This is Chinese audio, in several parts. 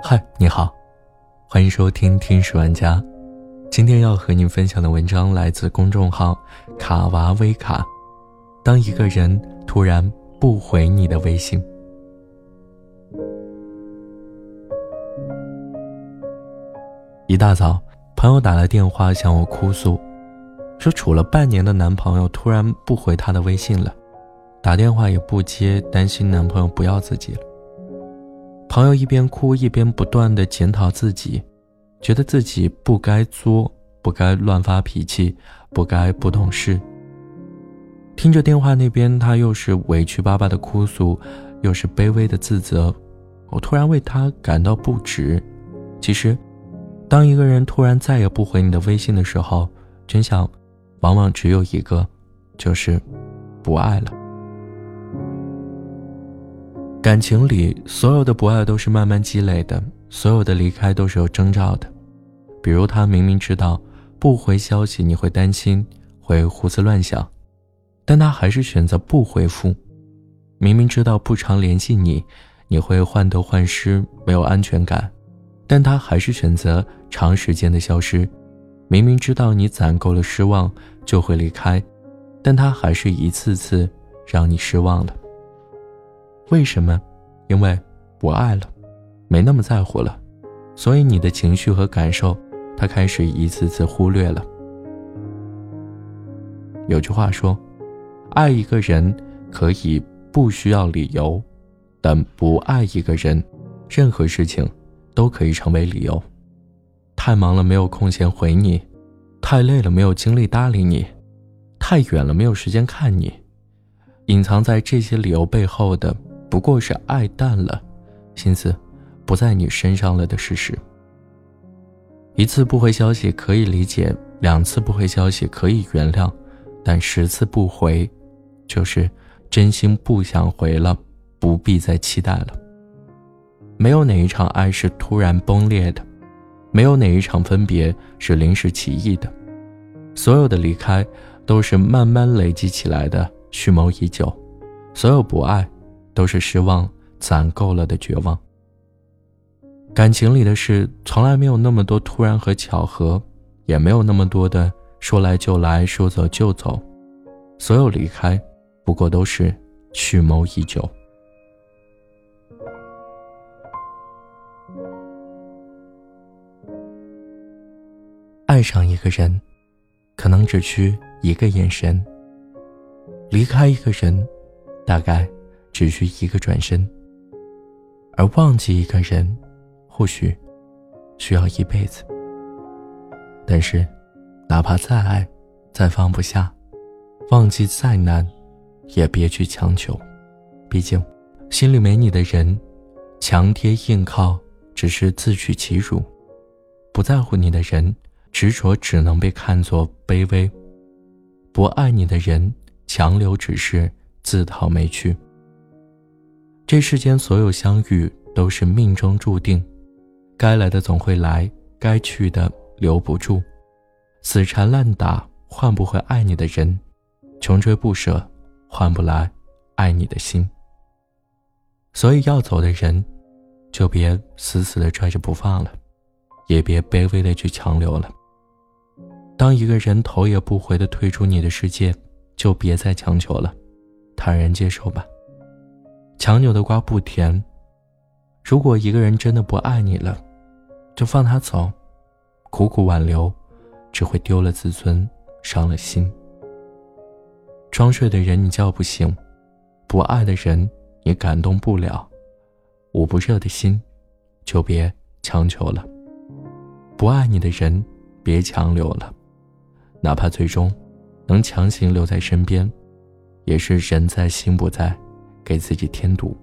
嗨，你好，欢迎收听《天使玩家》。今天要和你分享的文章来自公众号“卡娃微卡”。当一个人突然不回你的微信，一大早，朋友打来电话向我哭诉，说处了半年的男朋友突然不回她的微信了，打电话也不接，担心男朋友不要自己了。朋友一边哭一边不断的检讨自己，觉得自己不该作，不该乱发脾气，不该不懂事。听着电话那边，他又是委屈巴巴的哭诉，又是卑微的自责，我突然为他感到不值。其实，当一个人突然再也不回你的微信的时候，真相往往只有一个，就是不爱了。感情里，所有的不爱都是慢慢积累的，所有的离开都是有征兆的。比如，他明明知道不回消息你会担心，会胡思乱想，但他还是选择不回复；明明知道不常联系你，你会患得患失，没有安全感，但他还是选择长时间的消失；明明知道你攒够了失望就会离开，但他还是一次次让你失望了。为什么？因为不爱了，没那么在乎了，所以你的情绪和感受，他开始一次次忽略了。有句话说，爱一个人可以不需要理由，但不爱一个人，任何事情都可以成为理由。太忙了没有空闲回你，太累了没有精力搭理你，太远了没有时间看你，隐藏在这些理由背后的。不过是爱淡了，心思不在你身上了的事实。一次不回消息可以理解，两次不回消息可以原谅，但十次不回，就是真心不想回了，不必再期待了。没有哪一场爱是突然崩裂的，没有哪一场分别是临时起意的，所有的离开都是慢慢累积起来的，蓄谋已久，所有不爱。都是失望攒够了的绝望。感情里的事从来没有那么多突然和巧合，也没有那么多的说来就来说走就走。所有离开，不过都是蓄谋已久。爱上一个人，可能只需一个眼神；离开一个人，大概。只需一个转身，而忘记一个人，或许需要一辈子。但是，哪怕再爱，再放不下，忘记再难，也别去强求。毕竟，心里没你的人，强贴硬靠只是自取其辱；不在乎你的人，执着只能被看作卑微；不爱你的人，强留只是自讨没趣。这世间所有相遇都是命中注定，该来的总会来，该去的留不住，死缠烂打换不回爱你的人，穷追不舍换不来爱你的心。所以要走的人，就别死死的拽着不放了，也别卑微的去强留了。当一个人头也不回的退出你的世界，就别再强求了，坦然接受吧。强扭的瓜不甜。如果一个人真的不爱你了，就放他走，苦苦挽留，只会丢了自尊，伤了心。装睡的人你叫不醒，不爱的人你感动不了，捂不热的心，就别强求了。不爱你的人，别强留了，哪怕最终能强行留在身边，也是人在心不在。给自己添堵。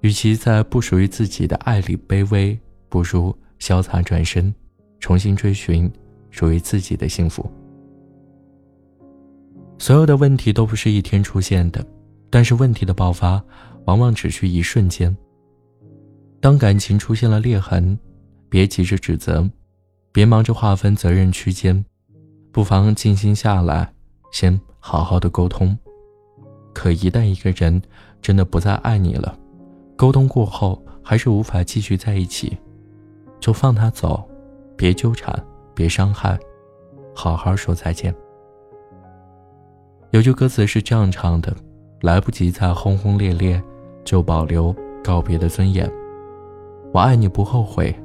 与其在不属于自己的爱里卑微，不如潇洒转身，重新追寻属于自己的幸福。所有的问题都不是一天出现的，但是问题的爆发往往只需一瞬间。当感情出现了裂痕，别急着指责，别忙着划分责任区间，不妨静心下来，先好好的沟通。可一旦一个人真的不再爱你了，沟通过后还是无法继续在一起，就放他走，别纠缠，别伤害，好好说再见。有句歌词是这样唱的：“来不及再轰轰烈烈，就保留告别的尊严。我爱你不后悔，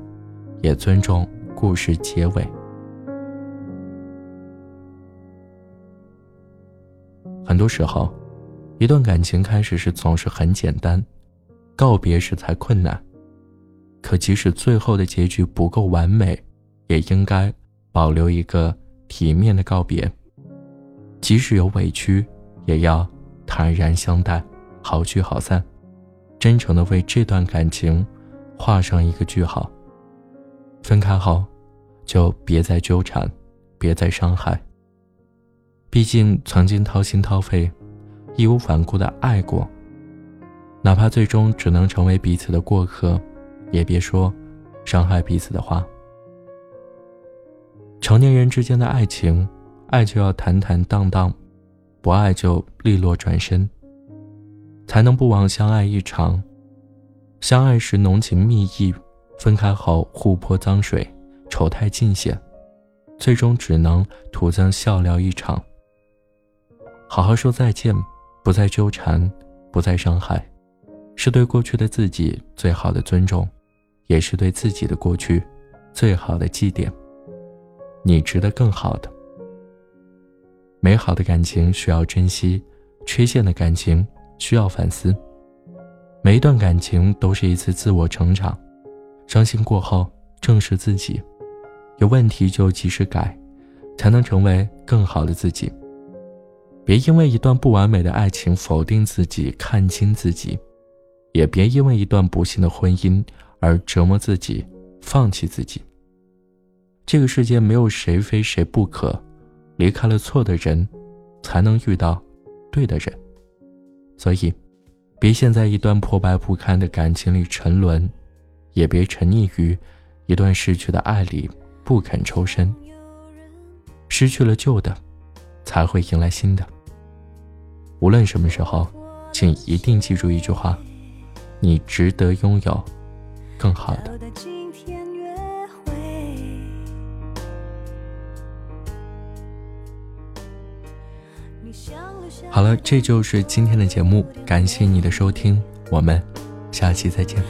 也尊重故事结尾。”很多时候，一段感情开始时总是很简单，告别时才困难。可即使最后的结局不够完美，也应该保留一个体面的告别。即使有委屈，也要坦然相待，好聚好散，真诚的为这段感情画上一个句号。分开后，就别再纠缠，别再伤害。毕竟曾经掏心掏肺、义无反顾的爱过，哪怕最终只能成为彼此的过客，也别说伤害彼此的话。成年人之间的爱情，爱就要坦坦荡荡，不爱就利落转身，才能不枉相爱一场。相爱时浓情蜜意，分开后互泼脏水，丑态尽显，最终只能徒增笑料一场。好好说再见，不再纠缠，不再伤害，是对过去的自己最好的尊重，也是对自己的过去最好的祭奠。你值得更好的。美好的感情需要珍惜，缺陷的感情需要反思。每一段感情都是一次自我成长，伤心过后正视自己，有问题就及时改，才能成为更好的自己。别因为一段不完美的爱情否定自己、看清自己，也别因为一段不幸的婚姻而折磨自己、放弃自己。这个世界没有谁非谁不可，离开了错的人，才能遇到对的人。所以，别陷在一段破败不堪的感情里沉沦，也别沉溺于一段逝去的爱里不肯抽身。失去了旧的。才会迎来新的。无论什么时候，请一定记住一句话：你值得拥有更好的。好了，这就是今天的节目，感谢你的收听，我们下期再见。